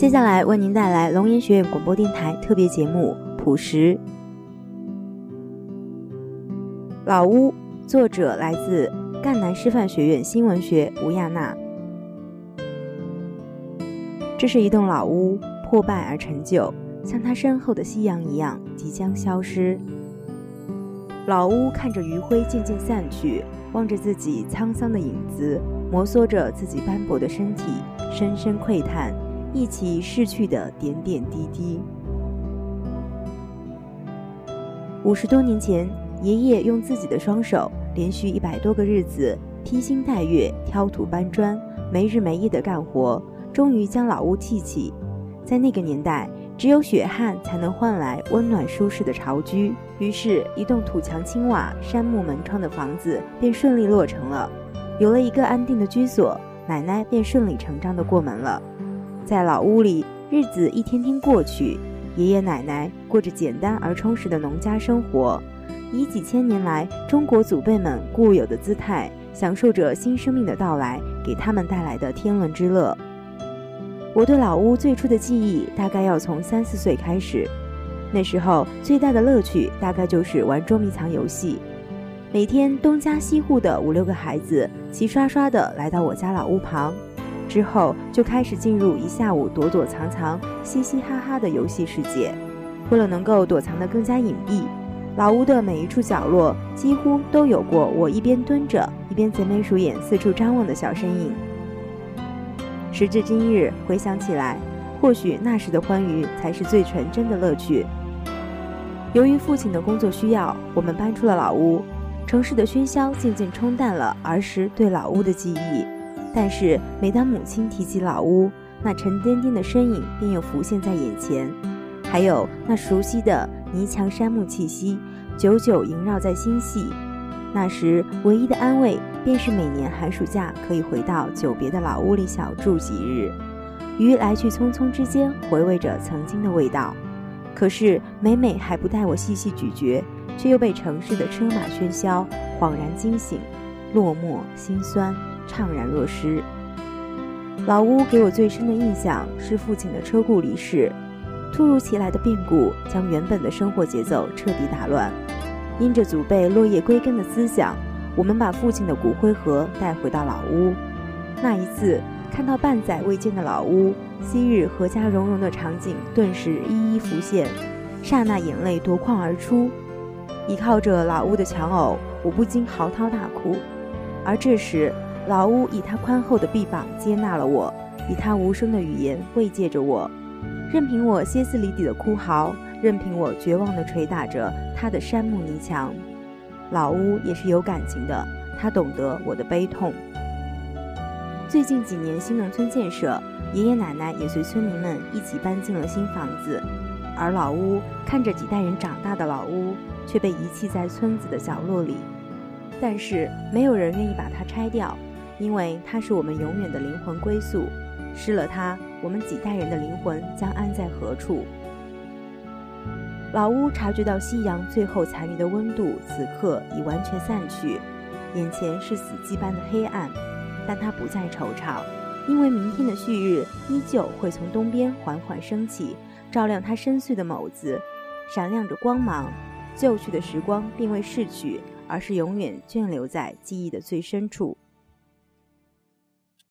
接下来为您带来龙岩学院广播电台特别节目《朴实老屋》，作者来自赣南师范学院新闻学吴亚娜。这是一栋老屋，破败而陈旧，像它身后的夕阳一样，即将消失。老屋看着余晖渐渐散去，望着自己沧桑的影子，摩挲着自己斑驳的身体，深深喟叹。一起逝去的点点滴滴。五十多年前，爷爷用自己的双手，连续一百多个日子披星戴月挑土搬砖，没日没夜的干活，终于将老屋砌起。在那个年代，只有血汗才能换来温暖舒适的巢居。于是，一栋土墙青瓦、杉木门窗的房子便顺利落成了。有了一个安定的居所，奶奶便顺理成章的过门了。在老屋里，日子一天天过去，爷爷奶奶过着简单而充实的农家生活，以几千年来中国祖辈们固有的姿态，享受着新生命的到来给他们带来的天伦之乐。我对老屋最初的记忆，大概要从三四岁开始。那时候最大的乐趣，大概就是玩捉迷藏游戏。每天东家西户的五六个孩子，齐刷刷地来到我家老屋旁。之后就开始进入一下午躲躲藏藏、嘻嘻哈哈的游戏世界。为了能够躲藏得更加隐蔽，老屋的每一处角落几乎都有过我一边蹲着一边贼眉鼠眼四处张望的小身影。时至今日，回想起来，或许那时的欢愉才是最纯真的乐趣。由于父亲的工作需要，我们搬出了老屋，城市的喧嚣渐渐冲淡了儿时对老屋的记忆。但是每当母亲提起老屋，那沉甸甸的身影便又浮现在眼前，还有那熟悉的泥墙杉木气息，久久萦绕在心系。那时唯一的安慰，便是每年寒暑假可以回到久别的老屋里小住几日，于来去匆匆之间回味着曾经的味道。可是每每还不待我细细咀嚼，却又被城市的车马喧嚣恍然惊醒，落寞心酸。怅然若失。老屋给我最深的印象是父亲的车故离世，突如其来的变故将原本的生活节奏彻底打乱。因着祖辈落叶归根的思想，我们把父亲的骨灰盒带回到老屋。那一次看到半载未见的老屋，昔日阖家融融的场景顿时一一浮现，刹那眼泪夺眶而出。倚靠着老屋的墙偶，我不禁嚎啕大哭。而这时，老屋以它宽厚的臂膀接纳了我，以它无声的语言慰藉着我，任凭我歇斯底里的哭嚎，任凭我绝望地捶打着它的杉木泥墙。老屋也是有感情的，它懂得我的悲痛。最近几年新农村建设，爷爷奶奶也随村民们一起搬进了新房子，而老屋看着几代人长大的老屋，却被遗弃在村子的角落里。但是没有人愿意把它拆掉。因为它是我们永远的灵魂归宿，失了它，我们几代人的灵魂将安在何处？老屋察觉到夕阳最后残余的温度，此刻已完全散去，眼前是死寂般的黑暗，但他不再惆怅，因为明天的旭日依旧会从东边缓缓升起，照亮他深邃的眸子，闪亮着光芒。旧去的时光并未逝去，而是永远眷留在记忆的最深处。